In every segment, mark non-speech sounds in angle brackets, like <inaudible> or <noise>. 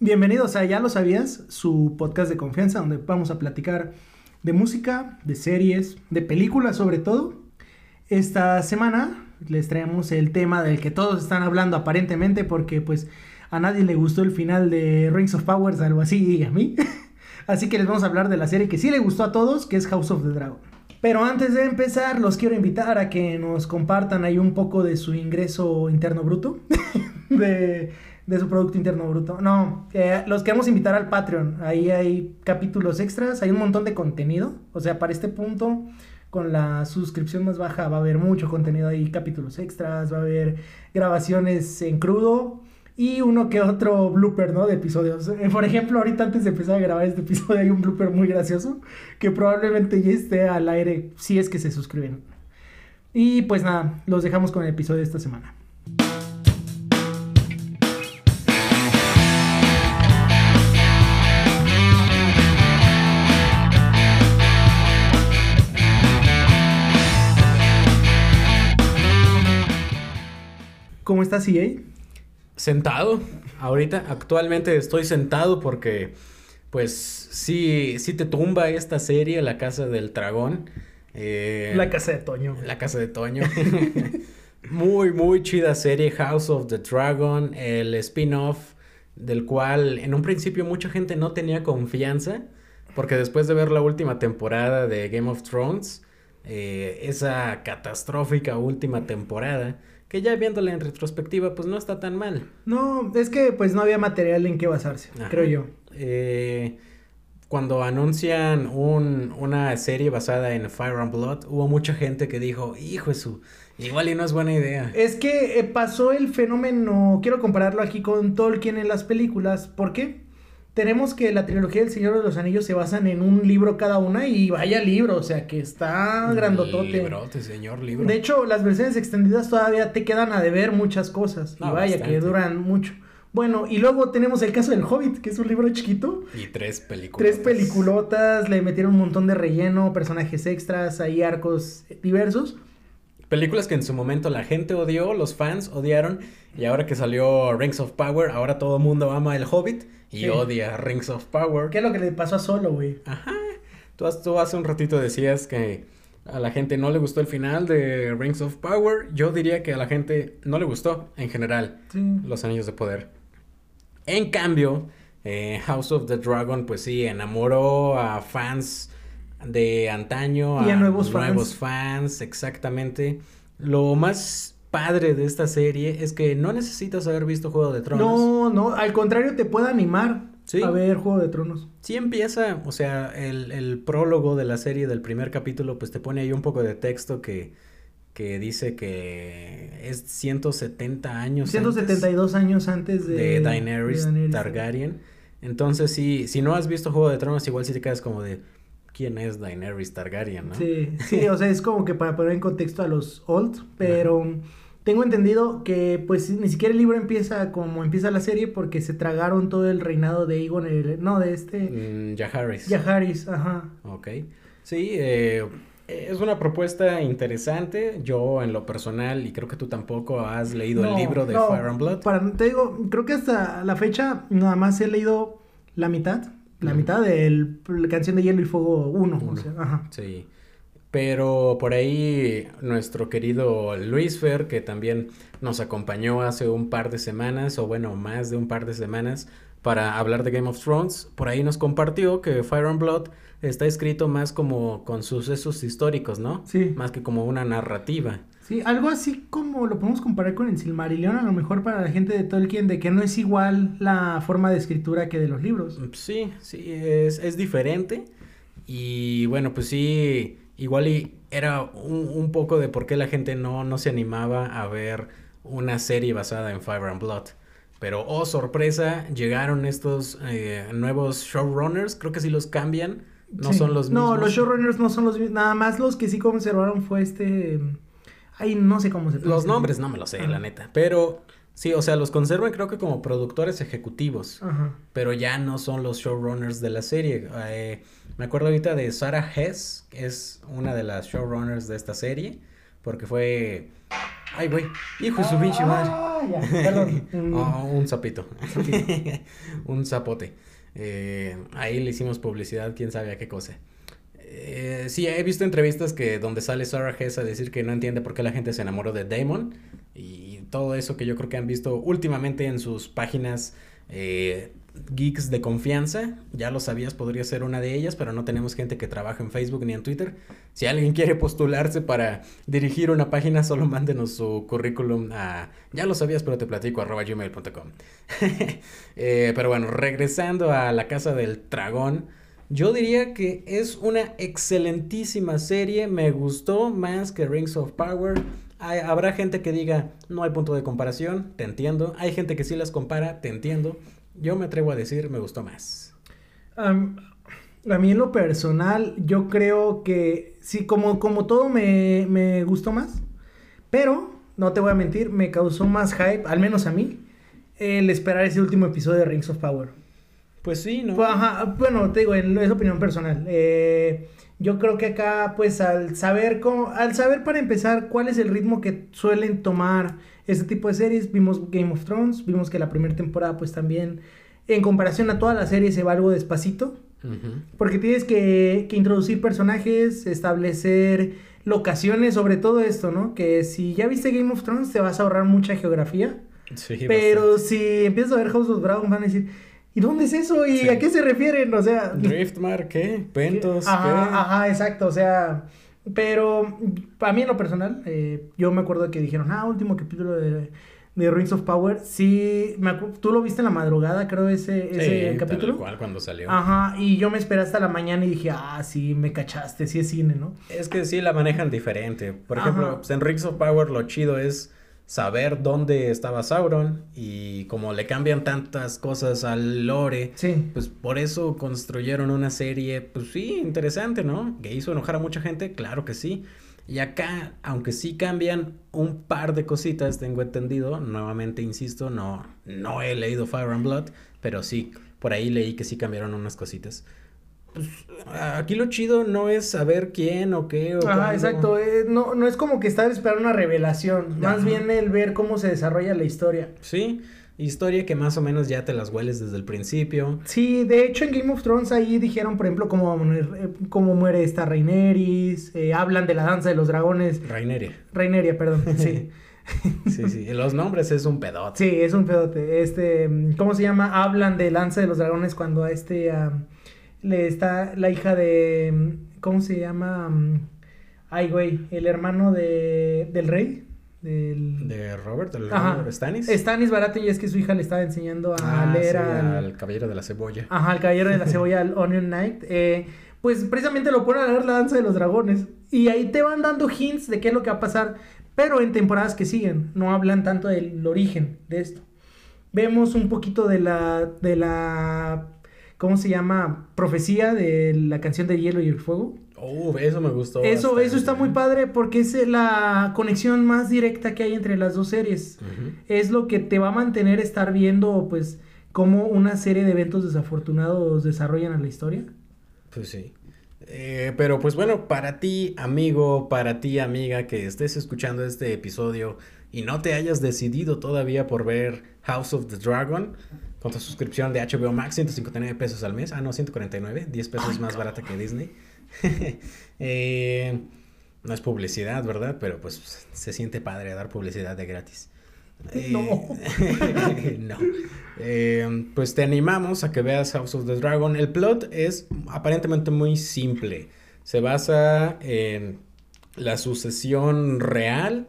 Bienvenidos a Ya lo sabías, su podcast de confianza donde vamos a platicar de música, de series, de películas sobre todo. Esta semana les traemos el tema del que todos están hablando aparentemente porque pues a nadie le gustó el final de Rings of Powers, algo así, y a mí. <laughs> así que les vamos a hablar de la serie que sí le gustó a todos, que es House of the Dragon. Pero antes de empezar, los quiero invitar a que nos compartan ahí un poco de su ingreso interno bruto. <laughs> de, de, su Producto Interno Bruto. No, los queremos invitar al Patreon. Ahí hay capítulos extras, hay un montón de contenido. O sea, para este punto, con la suscripción más baja, va a haber mucho contenido ahí, capítulos extras, va a haber grabaciones en crudo y uno que otro blooper, ¿no? De episodios. Eh, por ejemplo, ahorita antes de empezar a grabar este episodio hay un blooper muy gracioso que probablemente ya esté al aire si es que se suscriben. Y pues nada, los dejamos con el episodio de esta semana. ¿Cómo estás, EA? Sentado. Ahorita, actualmente estoy sentado porque, pues, sí, sí te tumba esta serie, La Casa del Dragón. Eh, la Casa de Toño. La Casa de Toño. <laughs> muy, muy chida serie, House of the Dragon, el spin-off del cual en un principio mucha gente no tenía confianza, porque después de ver la última temporada de Game of Thrones, eh, esa catastrófica última temporada, que ya viéndola en retrospectiva, pues no está tan mal. No, es que pues no había material en qué basarse, creo yo. Eh, cuando anuncian un, una serie basada en Fire and Blood, hubo mucha gente que dijo, hijo de su, igual y no es buena idea. Es que eh, pasó el fenómeno, quiero compararlo aquí con Tolkien en las películas, ¿por qué? Tenemos que la trilogía del Señor de los Anillos se basan en un libro cada una y vaya libro, o sea que está grandotote. Librote, señor libro. De hecho, las versiones extendidas todavía te quedan a deber muchas cosas. y vaya que duran mucho. Bueno, y luego tenemos el caso del Hobbit, que es un libro chiquito. Y tres películas. Tres peliculotas, le metieron un montón de relleno, personajes extras, hay arcos diversos. Películas que en su momento la gente odió, los fans odiaron, y ahora que salió Rings of Power, ahora todo el mundo ama el Hobbit y odia Rings of Power. ¿Qué es lo que le pasó a Solo, güey? Ajá. Tú, tú hace un ratito decías que a la gente no le gustó el final de Rings of Power. Yo diría que a la gente no le gustó en general los Anillos de Poder. En cambio, eh, House of the Dragon, pues sí, enamoró a fans de antaño, y a, nuevos, nuevos fans. exactamente. Lo más padre de esta serie es que no necesitas haber visto Juego de Tronos. No, no, al contrario te puede animar a ver Juego de Tronos. Sí empieza, o sea, el, el, prólogo de la serie del primer capítulo pues te pone ahí un poco de texto que, que dice que es 170 años 172 años antes de, de Daenerys, Targaryen. Entonces sí, si no has visto Juego de Tronos igual si te quedas como de quién es Daenerys Targaryen, ¿no? Sí, sí, o sea, es como que para poner en contexto a los old, pero tengo entendido que pues ni siquiera el libro empieza como empieza la serie porque se tragaron todo el reinado de Aegon, el, no, de este... Mm, Jaharis. Jaharis, ajá. Ok. Sí, eh, es una propuesta interesante. Yo en lo personal, y creo que tú tampoco has leído el libro de Fire and Blood. Para, te digo, creo que hasta la fecha nada más he leído la mitad la mitad de la canción de Hielo y Fuego 1. O sea, ajá. Sí. Pero por ahí nuestro querido Luis Fer, que también nos acompañó hace un par de semanas, o bueno, más de un par de semanas, para hablar de Game of Thrones, por ahí nos compartió que Fire and Blood está escrito más como con sucesos históricos, ¿no? Sí. Más que como una narrativa. Sí, algo así como lo podemos comparar con el Silmarillion, a lo mejor para la gente de Tolkien, de que no es igual la forma de escritura que de los libros. Sí, sí, es, es diferente. Y bueno, pues sí, igual y era un, un, poco de por qué la gente no, no se animaba a ver una serie basada en Fire and Blood. Pero, oh sorpresa, llegaron estos eh, nuevos showrunners, creo que sí los cambian, no son los mismos. No, los showrunners no son los mismos, nada más los que sí conservaron fue este... Ay, no sé cómo se Los nombres no me lo sé, la neta. Pero sí, o sea, los conservan creo que como productores ejecutivos. Ajá. Pero ya no son los showrunners de la serie. Eh, me acuerdo ahorita de Sarah Hess, que es una de las showrunners de esta serie. Porque fue Ay, güey. Hijo de su pinche madre. Ah, ya, perdón. <laughs> Mm. Oh, un sapito. <laughs> un zapote. Eh, ahí le hicimos publicidad, quién sabe a qué cosa. Eh, sí, he visto entrevistas que donde sale Sarah Hess a decir que no entiende por qué la gente se enamoró de Damon y todo eso que yo creo que han visto últimamente en sus páginas eh, geeks de confianza. Ya lo sabías, podría ser una de ellas, pero no tenemos gente que trabaja en Facebook ni en Twitter. Si alguien quiere postularse para dirigir una página, solo mándenos su currículum a ya lo sabías, pero te platico arroba gmail.com. <laughs> Eh, pero bueno, regresando a la casa del dragón. Yo diría que es una excelentísima serie, me gustó más que Rings of Power. Hay- habrá gente que diga, no hay punto de comparación, te entiendo. Hay gente que sí las compara, te entiendo. Yo me atrevo a decir, me gustó más. A mí en lo personal, yo creo que sí, como, como todo me, me gustó más. Pero, no te voy a mentir, me causó más hype, al menos a mí, el esperar ese último episodio de Rings of Power. Pues sí, ¿no? Pues, ajá, bueno, te digo, en- es opinión personal. Eh, yo creo que acá, pues, al saber cómo, al saber para empezar cuál es el ritmo que suelen tomar este tipo de series, vimos Game of Thrones, vimos que la primera temporada, pues, también, en comparación a toda la serie, se va algo despacito. Porque tienes que, que introducir personajes, establecer locaciones, sobre todo esto, ¿no? Que si ya viste Game of Thrones, te vas a ahorrar mucha geografía. Sí, Pero si empiezas a ver House of Dragon, van a decir, ¿y dónde es eso? ¿Y Sí. a qué se refieren? O sea, Driftmark, ¿qué? Ventos, ajá, ¿qué? ajá, exacto, o sea, pero a mí en lo personal, eh, yo me acuerdo que dijeron, ah, último capítulo de, de Rings of Power, sí, me tú lo viste en la madrugada, creo, ese, ese Sí, capítulo. Tal cual cuando salió. Ajá, y yo me esperé hasta la mañana y dije, ah, sí, me cachaste, sí es cine, ¿no? Es que sí la manejan diferente. Por Ajá. ejemplo, pues en Rings of Power lo chido es saber dónde estaba Sauron y como le cambian tantas cosas al lore, Sí. pues por eso construyeron una serie, pues sí, interesante, ¿no? Que hizo enojar a mucha gente, claro que sí. Y acá, aunque sí cambian un par de cositas, tengo entendido, nuevamente insisto, no, no he leído Fire and Blood, pero sí, por ahí leí que sí cambiaron unas cositas. Pues aquí lo chido no es saber quién o qué o Ajá, cuándo. exacto. eh, no, no es como que estar esperando una revelación. Más Ajá. bien el ver cómo se desarrolla la historia. Sí, historia que más o menos ya te las hueles desde el principio. Sí, de hecho en Game of Thrones ahí dijeron, por ejemplo, cómo, cómo muere esta Rhaenerys. eh, hablan de la danza de los dragones. Raineria. Raineria, perdón. <laughs> Sí. Sí, sí. Los nombres es un pedote. sí, es un pedote. Este, ¿cómo se llama? Hablan de lanza de los dragones cuando a este le está la hija de mm, ¿cómo se llama? Mm, Ay, güey, el hermano de del rey del De Robert, el Ajá. Robert Stannis. Stannis Baratheon y es que su hija le estaba enseñando a Ah, leer sí, al, al caballero de la cebolla. ajá, al caballero de la <laughs> cebolla, al Onion Knight. eh, pues precisamente lo ponen a leer la danza de los dragones. Y ahí te van dando hints de qué es lo que va a pasar. Pero en temporadas que siguen, no hablan tanto del origen de esto. Vemos un poquito de la. de la. ¿Cómo se llama? Profecía de la canción de Hielo y el Fuego. Oh, eso me gustó. Eso, bastante. eso está muy padre porque es la conexión más directa que hay entre las dos series es lo que te va a mantener estar viendo, pues, cómo una serie de eventos desafortunados desarrollan a la historia. Pues sí. Eh, pero pues bueno, para ti, amigo, para ti, amiga, que estés escuchando este episodio y no te hayas decidido todavía por ver House of the Dragon, con tu suscripción de HBO Max, 159 pesos al mes. Ah, no, 149, 10 pesos Ay, más barata que Disney. <laughs> Eh, no es publicidad, ¿verdad? Pero pues se siente padre dar publicidad de gratis. No. Eh, <laughs> no. Eh, pues te animamos a que veas House of the Dragon. El plot es aparentemente muy simple. Se basa en la sucesión real.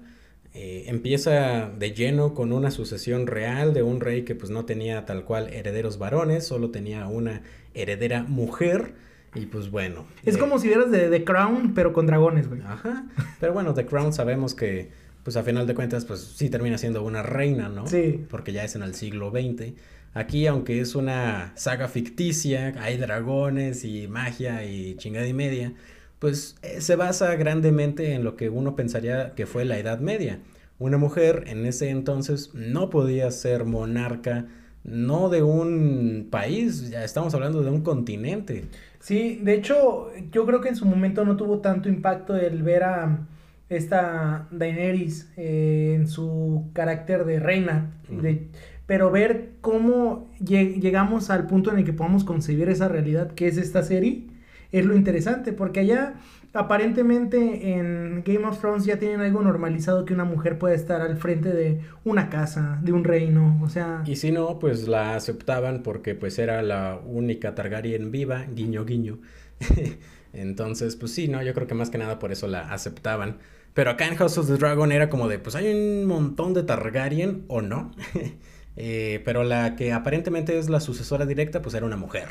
Eh, empieza de lleno con una sucesión real de un rey que pues no tenía tal cual herederos varones, solo tenía una heredera mujer. Y pues bueno. Es eh, como si vieras de The Crown, pero con dragones, güey. Ajá. Pero bueno, The Crown sabemos que, pues a final de cuentas, pues sí termina siendo una reina, ¿no? Sí. Porque ya es en el siglo XX. Aquí, aunque es una saga ficticia, hay dragones y magia y chingada y media, pues eh, se basa grandemente en lo que uno pensaría que fue la Edad Media. Una mujer en ese entonces no podía ser monarca, no de un país, ya estamos hablando de un continente. Sí, de hecho, yo creo que en su momento no tuvo tanto impacto el ver a, esta Daenerys eh, en su carácter de reina, de, pero ver cómo llegamos al punto en el que podamos concebir esa realidad que es esta serie es lo interesante, porque allá aparentemente en Game of Thrones ya tienen algo normalizado que una mujer puede estar al frente de una casa, de un reino, o sea... Y si no, pues la aceptaban porque pues era la única Targaryen viva, guiño guiño. <laughs> Entonces, pues sí, no, yo creo que más que nada por eso la aceptaban. Pero acá en House of the Dragon era como de, pues hay un montón de Targaryen o no. <laughs> Eh, pero la que aparentemente es la sucesora directa, pues era una mujer.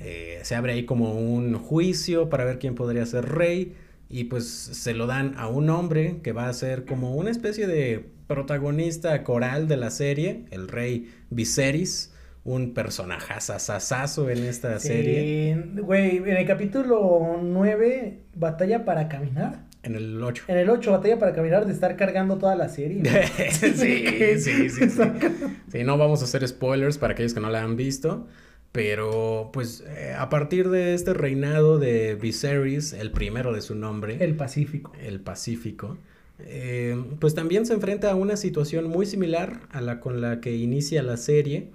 Eh, se abre ahí como un juicio para ver quién podría ser rey. Y pues se lo dan a un hombre que va a ser como una especie de protagonista coral de la serie, el rey Viserys un personaje sasazo en esta serie. Güey, en el capítulo 9, Batalla para Caminar. En el 8. En el 8, Batalla para Caminar, de estar cargando toda la serie. <laughs> <laughs> sí, sí, sí, sí. Sí, no vamos a hacer spoilers para aquellos que no la han visto. Pero, pues, eh, a partir de este reinado de Viserys, el primero de su nombre. El Pacífico. El Pacífico. Eh, pues también se enfrenta a una situación muy similar a la con la que inicia la serie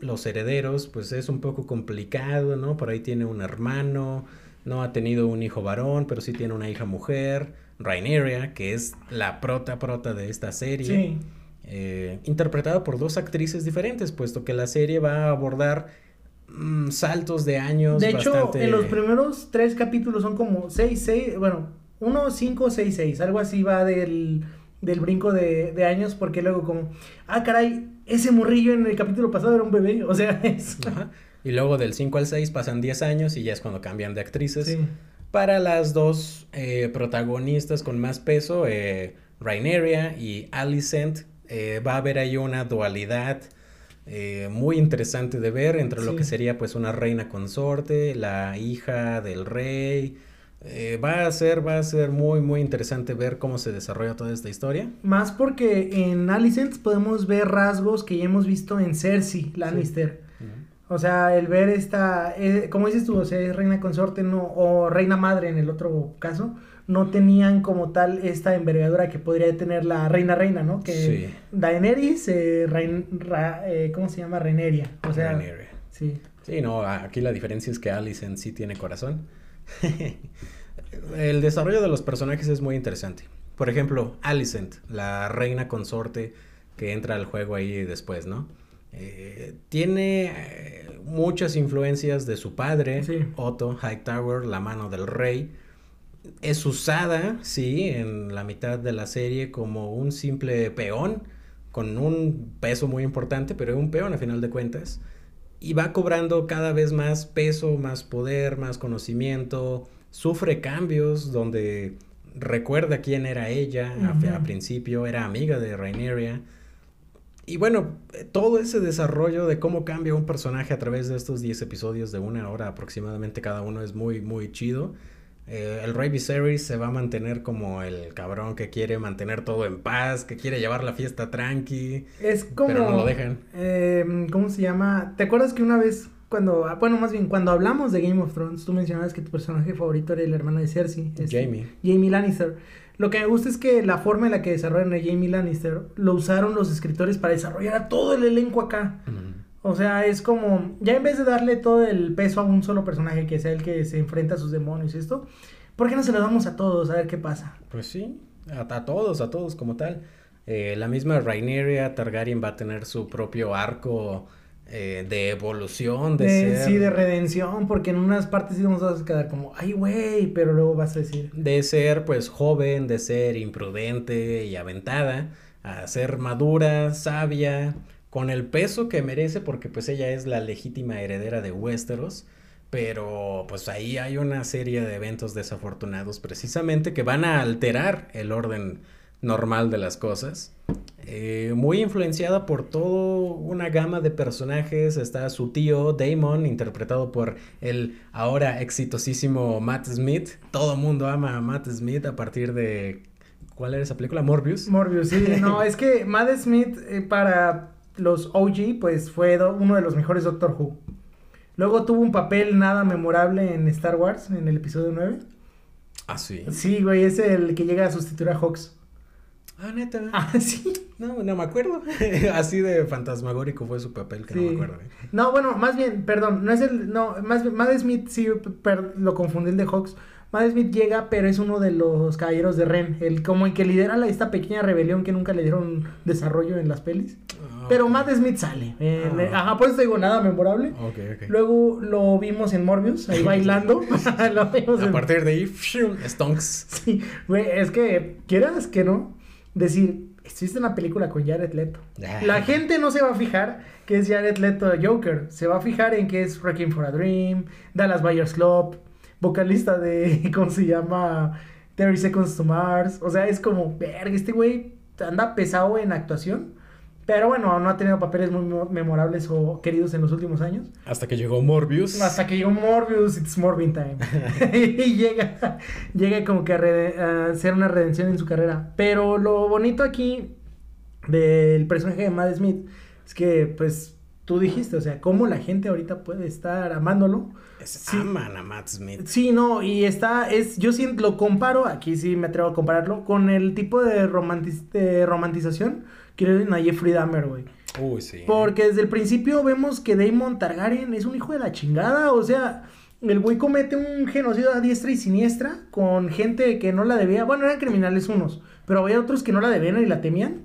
los herederos, pues es un poco complicado, ¿no? Por ahí tiene un hermano, no ha tenido un hijo varón, pero sí tiene una hija mujer, Raineria, que es la prota prota de esta serie. Sí. Eh, interpretada por dos actrices diferentes, puesto que la serie va a abordar mm, saltos de años. De hecho, en los primeros tres capítulos son como seis, seis, bueno, uno, cinco, seis, seis, algo así va del, del brinco de, de años, porque luego como, ah, caray, ese morrillo en el capítulo pasado era un bebé, o sea, <laughs> es... Y luego del 5 al 6 pasan 10 años y ya es cuando cambian de actrices. Para las dos eh, protagonistas con más peso, eh, Raineria y Alicent, eh, va a haber ahí una dualidad eh, muy interesante de ver entre lo que sería pues una reina consorte, la hija del rey, eh, va a ser, va a ser muy, muy interesante ver cómo se desarrolla toda esta historia. Más porque en Alicent podemos ver rasgos que ya hemos visto en Cersei Lannister. O sea, el ver esta, eh, como dices tú, o sea, es reina consorte no, o reina madre en el otro caso, no tenían como tal esta envergadura que podría tener la reina reina, ¿no? Que sí. Daenerys, eh, eh, ¿cómo se llama? Reineria. O sea, sí. Sí, no, aquí la diferencia es que Alicent sí tiene corazón. <laughs> el desarrollo de los personajes es muy interesante. Por ejemplo, Alicent, la reina consorte que entra al juego ahí después, ¿no? Eh, tiene eh, muchas influencias de su padre, Otto Hightower, la mano del rey. Es usada, sí, en la mitad de la serie como un simple peón, con un peso muy importante, pero un peón a final de cuentas. Y va cobrando cada vez más peso, más poder, más conocimiento, sufre cambios donde recuerda quién era ella, a, principio. Era amiga de Raineria. Y bueno, todo ese desarrollo de cómo cambia un personaje a través de estos 10 episodios de una hora aproximadamente cada uno es muy, muy chido. Eh, el Rey Viserys se va a mantener como el cabrón que quiere mantener todo en paz, que quiere llevar la fiesta tranqui. Es como. Pero no lo dejan. Em, ¿Cómo se llama? ¿Te acuerdas que una vez cuando, ah, bueno, más bien, cuando hablamos de Game of Thrones, tú mencionabas que tu personaje favorito era el hermano de Cersei. Este, Jamie. Jamie Lannister. Lo que me gusta es que la forma en la que desarrollan a Jamie Lannister lo usaron los escritores para desarrollar a todo el elenco acá. O sea, es como, ya en vez de darle todo el peso a un solo personaje que sea el que se enfrenta a sus demonios y esto, ¿por qué no se lo damos a todos a ver qué pasa? Pues sí, a, todos, a todos como tal. Eh, la misma Raineria Targaryen va a tener su propio arco eh, de evolución, de, ser... Sí, de redención, porque en unas partes sí nos vas a quedar como, ay, güey, pero luego vas a decir... De ser, pues, joven, de ser imprudente y aventada, a ser madura, sabia, con el peso que merece porque pues ella es la legítima heredera de Westeros. Pero pues ahí hay una serie de eventos desafortunados precisamente que van a alterar el orden normal de las cosas. Eh, muy influenciada por toda una gama de personajes. Está su tío Damon, interpretado por el ahora exitosísimo Matt Smith. Todo mundo ama a Matt Smith a partir de... ¿Cuál era esa película? Morbius. Morbius, sí. No, <laughs> es que Matt Smith eh, para los OG, pues fue uno de los mejores Doctor Who. Luego tuvo un papel nada memorable en Star Wars, en el episodio 9. Ah, sí. Sí, güey, es el que llega a sustituir a Hawks. Ah, neta. Ah, <laughs> sí. No, no me acuerdo. <laughs> Así de fantasmagórico fue su papel, que no me acuerdo. ¿eh? No, bueno, más bien, perdón, no es el, no, más bien, Matt Smith, sí, per- lo confundí el de Hawks. Matt Smith llega, pero es uno de los caballeros de Ren, el como el que lidera la, esta pequeña rebelión que nunca le dieron desarrollo en las pelis. Ah, Pero ok. Matt Smith sale. en-. Ajá, por eso te digo nada memorable. Luego lo vimos en Morbius, ahí <laughs> bailando. lo vimos A en- partir de ahí. Stonks. Sí, güey, es que quieras que no, decir, existe una película con Jared Leto. Ah. La gente no se va a fijar que es Jared Leto Joker, se va a fijar en que es Wrecking for a Dream, Dallas Buyers Club, vocalista de, <laughs> ¿cómo se llama? 30 Seconds to Mars. O sea, es como, verga, este güey anda pesado en actuación. Pero bueno, no ha tenido papeles muy mo- memorables o queridos en los últimos años. Hasta que llegó Morbius. Hasta que llegó Morbius, it's Morbin time. <laughs> <laughs> y llega, llega como que a hacer una redención en su carrera. Pero lo bonito aquí del personaje de Matt Smith es que, pues, tú dijiste, o sea, cómo la gente ahorita puede estar amándolo. Es- Sí. Aman a Matt Smith. Sí, no, y está, es, yo sí lo comparo, aquí sí me atrevo a compararlo, con el tipo de, romantiz- de romantización dan a Jeffrey Dahmer, güey. Uy, sí. Porque desde el principio vemos que Daemon Targaryen es un hijo de la chingada. O sea, el güey comete un genocidio a diestra y siniestra con gente que no la debía. Bueno, eran criminales unos, pero había otros que no la debían y la temían.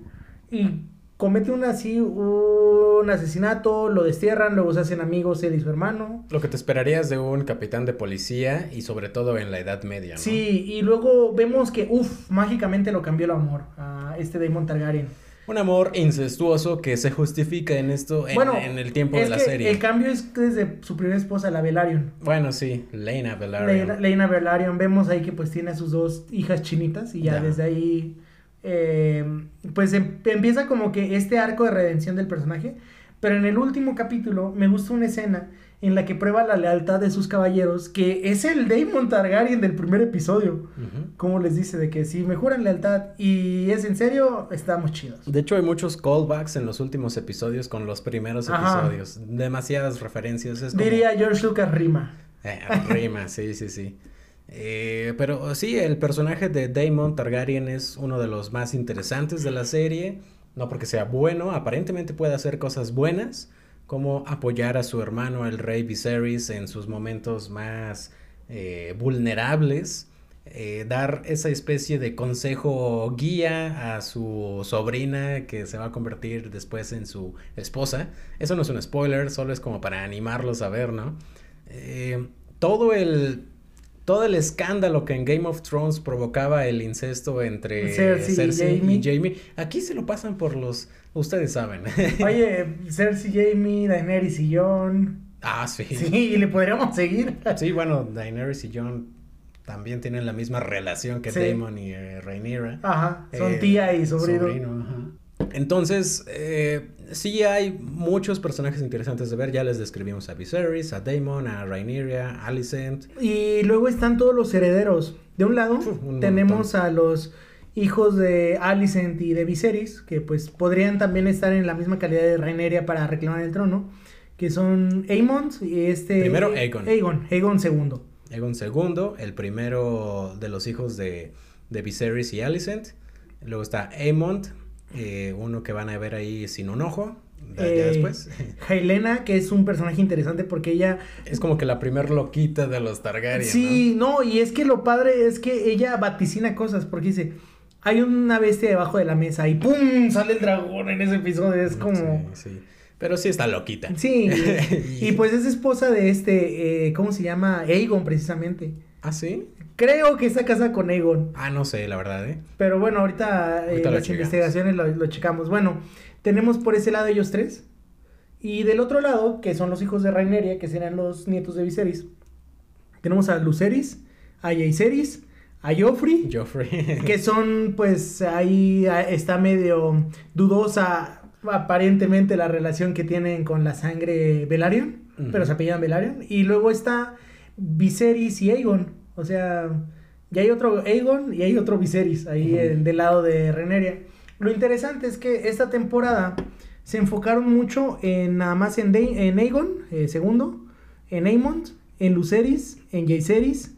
Y comete un así, un asesinato, lo destierran, luego se hacen amigos él y su hermano. Lo que te esperarías de un capitán de policía y sobre todo en la Edad Media, ¿no? Sí, y luego vemos que, uff, mágicamente lo cambió el amor a este Daemon Targaryen. Un amor incestuoso que se justifica en esto, en, bueno, en el tiempo es de la que serie. El cambio es desde su primera esposa, la Velaryon. Bueno, sí, Lena Velaryon. Vemos ahí que pues tiene a sus dos hijas chinitas y ya, Ya. desde ahí eh, pues em- empieza como que este arco de redención del personaje, pero en el último capítulo me gusta una escena en la que prueba la lealtad de sus caballeros, que es el Daemon Targaryen del primer episodio, como les dice, de que si me juran lealtad y es en serio, estamos chidos. De hecho, hay muchos callbacks en los últimos episodios con los primeros Ajá. episodios. Demasiadas referencias. Es como... Diría George Lucas Rima. Eh, rima, sí, sí, sí. Eh, pero sí, el personaje de Daemon Targaryen es uno de los más interesantes de la serie. No porque sea bueno, aparentemente puede hacer cosas buenas, como apoyar a su hermano, el rey Viserys, en sus momentos más eh, vulnerables. eh, dar esa especie de consejo guía a su sobrina que se va a convertir después en su esposa. Eso no es un spoiler, solo es como para animarlos a ver, ¿no? Eh, todo el todo el escándalo que en Game of Thrones provocaba el incesto entre Cersei y Jaime, aquí se lo pasan por los, ustedes saben. <laughs> Oye, Cersei, Jamie, Daenerys y Jon. ah, sí. Sí, y le podríamos seguir. Sí, bueno, Daenerys y Jon también tienen la misma relación que Sí. Daemon y eh, Rhaenyra. Ajá, son Eh, tía y sobrino. ajá. Entonces, eh, sí hay muchos personajes interesantes de ver. Ya les describimos a Viserys, a Daemon, a Rhaenyra, a Alicent. Y luego están todos los herederos. De un lado Uf, un tenemos montón. a los hijos de Alicent y de Viserys, que pues podrían también estar en la misma calidad de Rhaenyra para reclamar el trono, que son Aemon y este... Primero Aegon. Aegon, Aegon II. Aegon II, el primero de los hijos de, de Viserys y Alicent. Luego está Aemond, eh, uno que van a ver ahí sin un ojo. Ya, ya Eh, después. Helena, que es un personaje interesante porque ella Es como que la primer loquita de los Targaryen. Sí, no, y es que lo padre es que ella vaticina cosas, porque dice, hay una bestia debajo de la mesa y ¡pum! sale el dragón en ese episodio, es como... Sí, sí. Pero sí está loquita. Sí, <laughs> y pues es esposa de este, eh, ¿cómo se llama? Aegon, precisamente. ¿Ah, sí? Creo que está casada con Aegon, Ah, no sé, la verdad, ¿eh? pero bueno, ahorita, eh, Ahorita las checamos. investigaciones lo, lo checamos. Bueno, tenemos por ese lado ellos tres, y del otro lado, que son los hijos de Raineria, que serán los nietos de Viserys, tenemos a Luceris, a Jaehaerys, a Joffrey, Joffrey. <laughs> que son pues ahí ah, está medio dudosa aparentemente la relación que tienen con la sangre Velaryon, pero se apellidan Velaryon y luego está Viserys y Aegon, o sea, ya hay otro Aegon y hay otro Viserys ahí en- del lado de Reneria. Lo interesante es que esta temporada se enfocaron mucho en nada más en, De- en Aegon, eh, segundo, en Aemond, en Lucerys, en Jaehaerys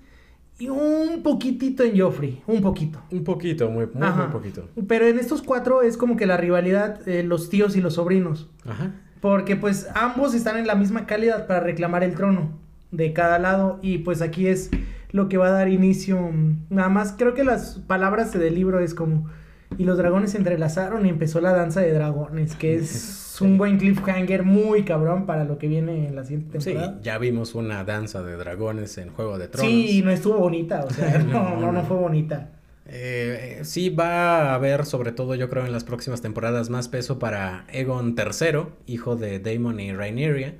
y un poquitito en Joffrey, un poquito. Un poquito, muy, muy, Ajá. muy poquito. Pero en estos cuatro es como que la rivalidad, eh, los tíos y los sobrinos. Ajá. Porque pues ambos están en la misma calidad para reclamar el trono de cada lado. Y pues aquí es lo que va a dar inicio. Nada más creo que las palabras del libro es como... Y los dragones se entrelazaron y empezó la danza de dragones, que es un buen cliffhanger muy cabrón para lo que viene en la siguiente Sí, temporada. ya vimos una danza de dragones en Juego de Tronos. Sí, no estuvo bonita, o sea, <laughs> no, No, no, no no. fue bonita. Eh, eh, sí va a haber, sobre todo yo creo en las próximas temporadas, más peso para Egon III, hijo de Daemon y Rhaenyra,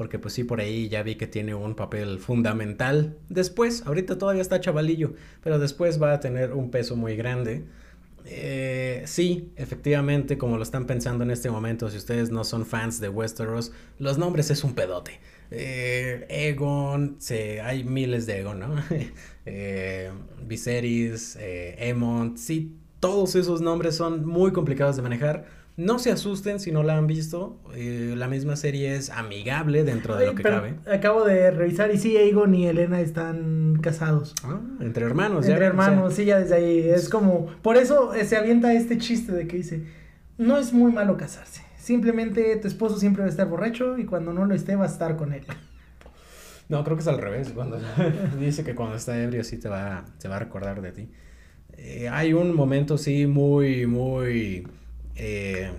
porque pues sí, por ahí ya vi que tiene un papel fundamental. Después, ahorita todavía está chavalillo, pero después va a tener un peso muy grande. Eh, sí, efectivamente, como lo están pensando en este momento, si ustedes no son fans de Westeros, los nombres es un pedote. Eh, Egon, se, hay miles de Egon, ¿no? <laughs> eh, Viserys, eh, Aemond, sí, todos esos nombres son muy complicados de manejar. No se asusten si no la han visto. eh, la misma serie es amigable dentro de lo que cabe. Acabo de revisar y sí, Aegon y Elena están casados. Ah, entre hermanos, ya Entre ven, o sea, hermanos, sí, ya desde ahí. Es como. Por eso eh, se avienta este chiste de que dice: No es muy malo casarse. Simplemente tu esposo siempre va a estar borracho y cuando no lo esté, va a estar con él. No, creo que es al revés. Cuando <laughs> dice que cuando está ebrio sí te va, te va a recordar de ti. Eh, hay un momento sí muy, muy eh,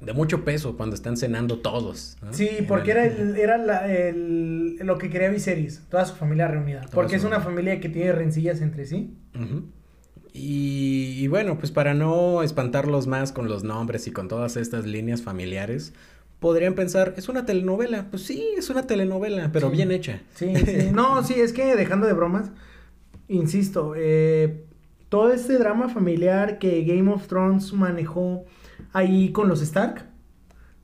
de mucho peso cuando están cenando todos. ¿no? Sí, porque era, el, <laughs> era la- el- lo que quería Viserys, toda su familia reunida. Porque es una familia que tiene rencillas entre sí. Y, y bueno, pues para no espantarlos más con los nombres y con todas estas líneas familiares, podrían pensar, es una telenovela. Pues sí, es una telenovela, pero Sí. bien hecha. Sí, sí. No, sí, es que dejando de bromas, insisto, eh, todo este drama familiar que Game of Thrones manejó ahí con los Stark,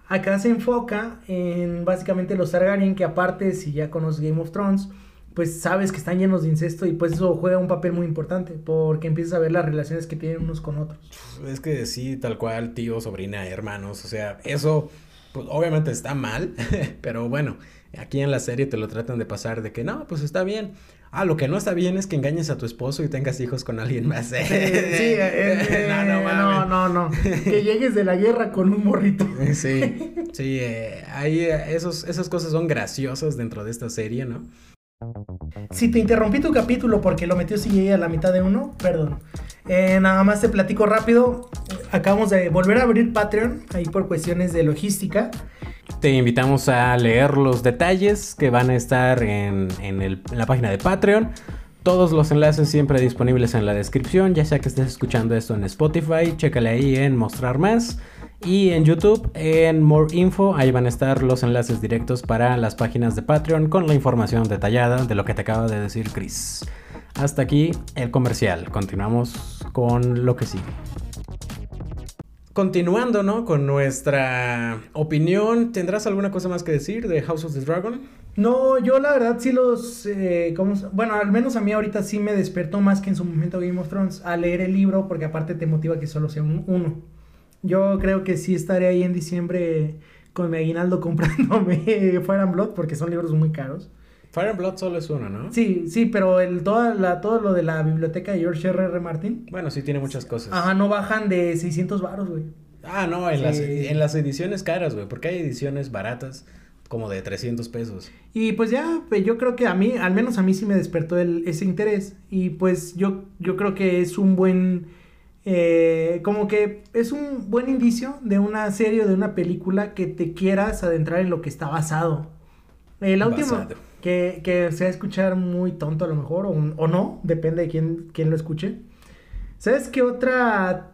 acá se enfoca en básicamente los Targaryen, que aparte, si ya conoces Game of Thrones, pues sabes que están llenos de incesto y pues eso juega un papel muy importante, porque empiezas a ver las relaciones que tienen unos con otros. Es que sí, tal cual, tío, sobrina, hermanos, o sea, eso, pues obviamente está mal, <laughs> pero bueno, aquí en la serie te lo tratan de pasar de que no, pues está bien. Ah, lo que no está bien es que engañes a tu esposo y tengas hijos con alguien más. Sí, eh, <laughs> eh, no, no, no, no, no, que llegues de la guerra con un morrito. <laughs> Sí, sí, eh, ahí eh, esos, esas cosas son graciosas dentro de esta serie, ¿no? Si te interrumpí tu capítulo porque lo metió CJ a la mitad de uno, perdón. Eh, nada más te platico rápido. Acabamos de volver a abrir Patreon, ahí por cuestiones de logística. Te invitamos a leer los detalles que van a estar en, la página de Patreon. Todos los enlaces siempre disponibles en la descripción, ya sea que estés escuchando esto en Spotify, chécale ahí en Mostrar Más. Y en YouTube, en More Info, ahí van a estar los enlaces directos para las páginas de Patreon con la información detallada de lo que te acaba de decir Chris. Hasta aquí el comercial. Continuamos con lo que sigue. Continuando, ¿no? Con nuestra opinión, ¿tendrás alguna cosa más que decir de House of the Dragon? No, yo la verdad sí los... eh, ¿cómo se- bueno, al menos a mí ahorita sí me despertó más que en su momento Game of Thrones a leer el libro porque aparte te motiva que solo sea un- uno. Yo creo que sí estaré ahí en diciembre con mi aguinaldo <laughs> comprándome Fire and Blood porque son libros muy caros. Fire and Blood solo es uno, ¿no? Sí, sí, pero el, toda la, todo lo de la biblioteca de George R. R. Martin, Bueno, sí tiene muchas cosas. ajá, no bajan de 600 baros, güey. Ah, no, en, Sí. las, en las ediciones caras, güey, porque hay ediciones baratas como de 300 pesos. Y pues ya, pues yo creo que a mí, al menos a mí sí me despertó el, ese interés. Y pues yo, yo creo que es un buen, eh, como que es un buen indicio de una serie o de una película que te quieras adentrar en lo que está basado. Eh, la última, Basado. Que, que se va a escuchar muy tonto a lo mejor, o, o no, depende de quién, quién lo escuche. ¿Sabes qué otra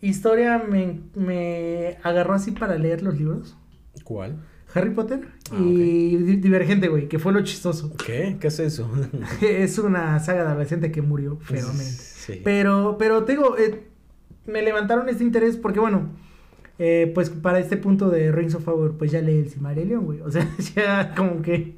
historia me, me agarró así para leer los libros? ¿Cuál? Harry Potter Ah, y Di- Divergente, güey, que fue lo chistoso. ¿Qué? ¿Qué es eso? <laughs> es una saga de adolescente que murió feamente. Sí. Pero, pero te digo, eh, me levantaron este interés porque, bueno, eh, pues para este punto de Rings of Power, pues ya leí el Silmarillion, güey. O sea, <laughs> ya como que...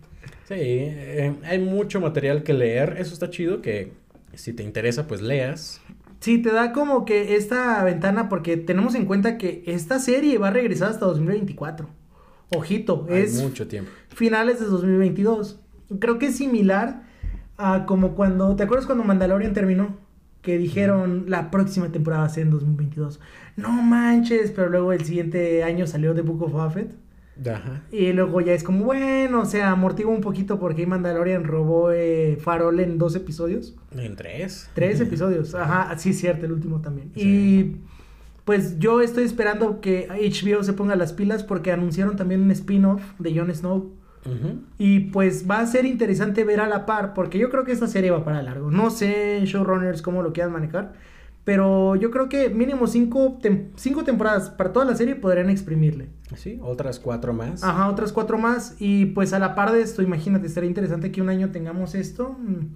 Sí, eh, hay mucho material que leer. Eso está chido que si te interesa, pues leas. Sí, te da como que esta ventana porque tenemos en cuenta que esta serie va a regresar hasta 2024. Ojito, Hay es mucho tiempo. finales de 2022. Creo que es similar Ah, como cuando, ¿te acuerdas cuando Mandalorian terminó? Que dijeron la próxima temporada va a ser en 2022. No manches, pero luego el siguiente año salió The Book of Buffett. Ajá. Y luego ya es como, bueno, o sea, amortigua un poquito porque Mandalorian robó eh, Farol en dos episodios. En tres. Tres episodios, ajá, sí es cierto, el último también. Sí. Y pues yo estoy esperando que HBO se ponga las pilas porque anunciaron también un spin-off de Jon Snow. Y pues va a ser interesante ver a la par, porque yo creo que esta serie va para largo. No sé, showrunners, cómo lo quieran manejar. Pero yo creo que mínimo cinco, tem- cinco temporadas para toda la serie podrían exprimirle. Sí, otras cuatro más. Ajá, otras cuatro más. Y pues a la par de esto, imagínate, estaría interesante que un año tengamos esto. mm,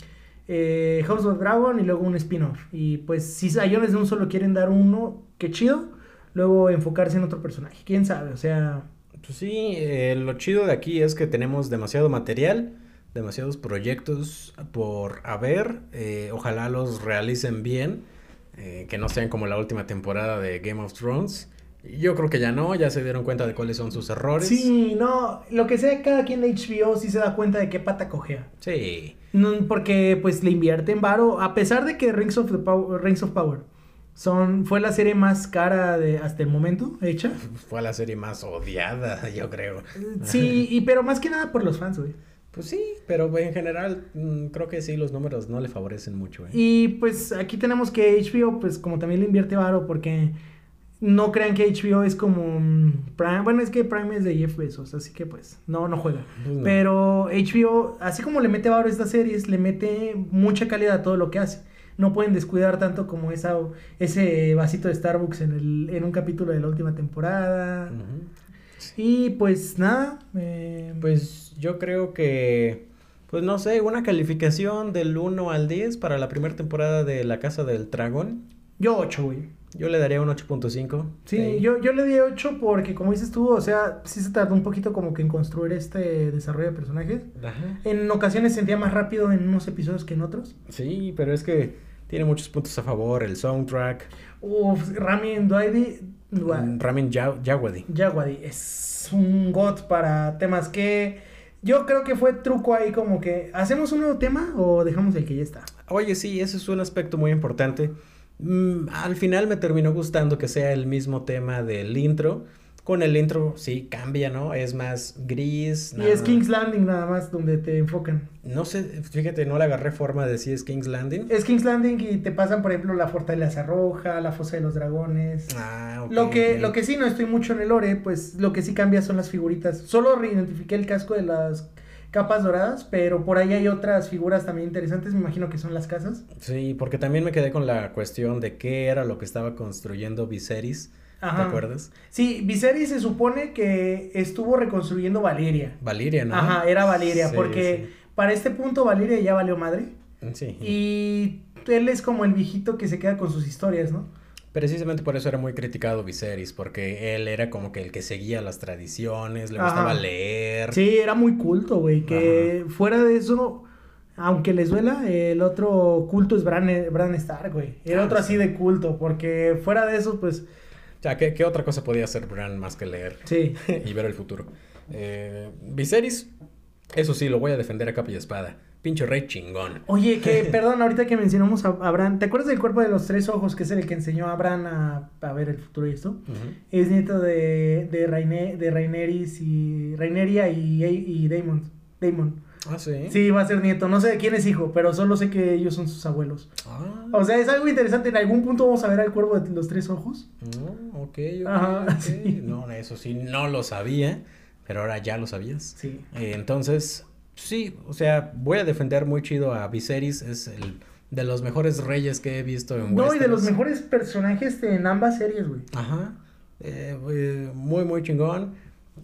eh, House of Dragon y luego un spin-off. Y pues si a Jones de un solo quieren dar uno, qué chido. Luego enfocarse en otro personaje. Quién sabe, o sea. Pues sí, eh, lo chido de aquí es que tenemos demasiado material, demasiados proyectos por haber. eh, ojalá los realicen bien, eh, que no sean como la última temporada de Game of Thrones. Yo creo que ya no, ya se dieron cuenta de cuáles son sus errores. Sí, no, lo que sea, cada quien de HBO sí se da cuenta de qué pata cojea. Sí. No, porque pues le invierte en varo, a pesar de que Rings of, the Power, Rings of Power son, fue la serie más cara de hasta el momento hecha. Fue la serie más odiada, yo creo. Sí, y pero más que nada por los fans, güey. Pues sí, pero en general mm, creo que sí, los números no le favorecen mucho. ¿eh? Y pues aquí tenemos que HBO, pues como también le invierte varo, porque no crean que HBO es como mm, Prime. Bueno, es que Prime es de Jeff Bezos, así que pues no, no juega. Pues no. Pero HBO, así como le mete varo a estas series, le mete mucha calidad a todo lo que hace. No pueden descuidar tanto como esa, ese vasito de Starbucks en, el, en un capítulo de la última temporada. Y pues nada. eh, Pues yo creo que, pues no sé, una calificación del 1 al 10 para la primera temporada de La Casa del Dragón. yo 8, güey. Yo le daría un 8.5. Sí, yo, yo le di 8 porque como dices tú, o sea, sí se tardó un poquito como que en construir este desarrollo de personajes. Ajá. En ocasiones sentía más rápido en unos episodios que en otros. Sí, pero es que tiene muchos puntos a favor. El soundtrack. Uf, Rami Dwaidi, mm, Ramin Djawadi. Yawadi es un god para temas que yo creo que fue truco ahí como que ¿hacemos un nuevo tema o dejamos el que ya está? Oye, sí, ese es un aspecto muy importante. Mm, al final me terminó gustando que sea el mismo tema del intro. Con el intro, sí, cambia, ¿no? Es más gris. Y es. King's Landing nada más donde te enfocan. No sé, fíjate, no le agarré forma de si es King's Landing. Es King's Landing y te pasan, por ejemplo, la Fortaleza Roja, la Fosa de los Dragones. Ah, ok. Lo que, lo que sí no estoy mucho en el lore, pues lo que sí cambia son las figuritas. Solo reidentifiqué el casco de las capas doradas, pero por ahí hay otras figuras también interesantes, me imagino que son las casas. Sí, porque también me quedé con la cuestión de qué era lo que estaba construyendo Viserys. ¿Te Ajá. acuerdas? Sí, Viserys se supone que estuvo reconstruyendo Valeria. Valiria, ¿no? Ajá, era Valeria, Sí, porque para este punto Valeria ya valió madre. Sí. Y él es como el viejito que se queda con sus historias, ¿no? Precisamente por eso era muy criticado Viserys, porque él era como que el que seguía las tradiciones, le Ajá. gustaba leer. Sí, era muy culto, güey. Que fuera de eso, aunque les duela, el otro culto es Bran, Bran Stark, güey. Era Ah, otro sí. así de culto, porque fuera de eso, pues, O sea, ¿qué, qué otra cosa podía hacer Bran más que leer sí. <laughs> y ver el futuro? Eh, Viserys, eso sí, lo voy a defender a capa y espada. Pinche rey chingón. Oye, que, <laughs> perdón, ahorita que mencionamos a, a Bran, ¿te acuerdas del cuerpo de los tres ojos, que es el que enseñó a Bran a, a ver el futuro y esto? Es nieto de, de, Raine, de Raineris y... Raineria y, y Daemon. Daemon. Ah, sí. Sí, va a ser nieto. No sé de quién es hijo, pero solo sé que ellos son sus abuelos. Ah, O sea, es algo interesante. En algún punto vamos a ver al cuervo de los tres ojos. no, ok, ok, Ajá, <laughs> sí. No, eso sí, no lo sabía, pero ahora ya lo sabías. Sí. Eh, entonces, sí, o sea, voy a defender muy chido a Viserys, es el de los mejores reyes que he visto en No, y de los mejores personajes en ambas series, güey. Ajá. Eh, eh, muy, muy chingón.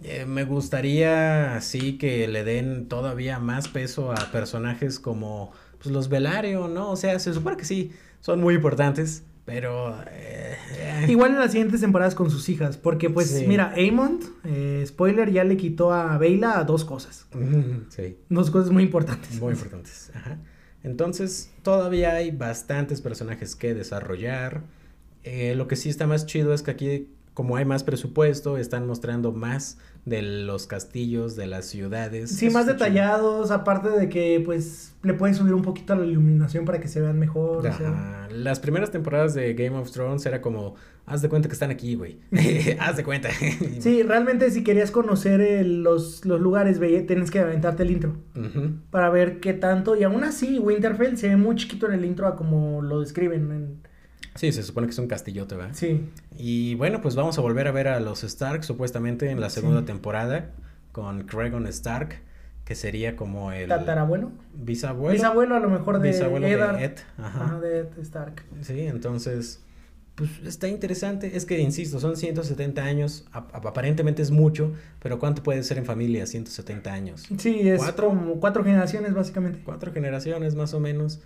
Eh, me gustaría así que le den todavía más peso a personajes como pues, los Velario, ¿no? O sea, se supone que sí, son muy importantes, pero... eh, eh, Igual en las siguientes temporadas con sus hijas, porque pues Sí. mira, Aemond, eh, spoiler, ya le quitó a Beyla dos cosas. sí. Dos cosas muy importantes. Muy importantes. Ajá. Entonces, todavía hay bastantes personajes que desarrollar. Eh, lo que sí está más chido es que aquí, como hay más presupuesto, están mostrando más de los castillos, de las ciudades. Sí, más detallados, aparte de que pues le pueden subir un poquito a la iluminación para que se vean mejor. o sea. Ajá. Las primeras temporadas de Game of Thrones era como, haz de cuenta que están aquí, güey. <laughs> haz de cuenta. <laughs> Sí, realmente si querías conocer los, los lugares, ve, tienes que aventarte el intro para ver qué tanto. Y aún así, Winterfell se ve muy chiquito en el intro a como lo describen. en- Sí, se supone que es un castillote, ¿verdad? Sí. Y bueno, pues vamos a volver a ver a los Stark supuestamente en la segunda Sí. temporada con Cregon Stark, que sería como el Tatarabuelo. bisabuelo. Bisabuelo a lo mejor de bisabuelo de Ed. Ajá. De Ed Stark. Sí, entonces, pues está interesante. Es que, insisto, son 170 años. ap- ap- aparentemente es mucho, pero ¿cuánto puede ser en familia 170 años? Sí, es ¿Cuatro? como cuatro generaciones básicamente. Cuatro generaciones más o menos.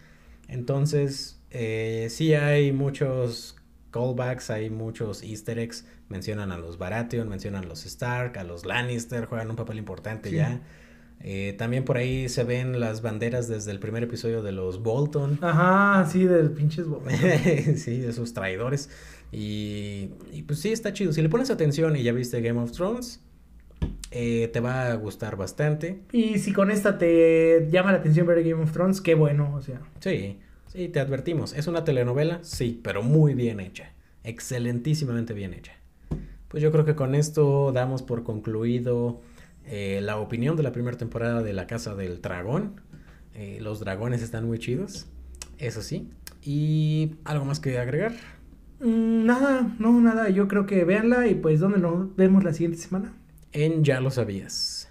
Entonces, eh, sí hay muchos callbacks, hay muchos easter eggs. Mencionan a los Baratheon, mencionan a los Stark, a los Lannister, juegan un papel importante Sí. ya. Eh, también por ahí se ven las banderas desde el primer episodio de los Bolton. Ajá, sí, del pinches bo- <laughs> sí, de esos traidores. Y, y pues sí, está chido. Si le pones atención y ya viste Game of Thrones, eh, te va a gustar bastante. Y si con esta te llama la atención ver Game of Thrones, qué bueno, o sea. Sí, sí, te advertimos. ¿Es una telenovela? Sí, pero muy bien hecha. Excelentísimamente bien hecha. Pues yo creo que con esto damos por concluido eh, la opinión de la primera temporada de La Casa del Dragón. Eh, los dragones están muy chidos, eso sí. ¿Y algo más que agregar? Mm, nada, no, nada. Yo creo que véanla y pues, ¿dónde nos vemos la siguiente semana? En Ya lo sabías.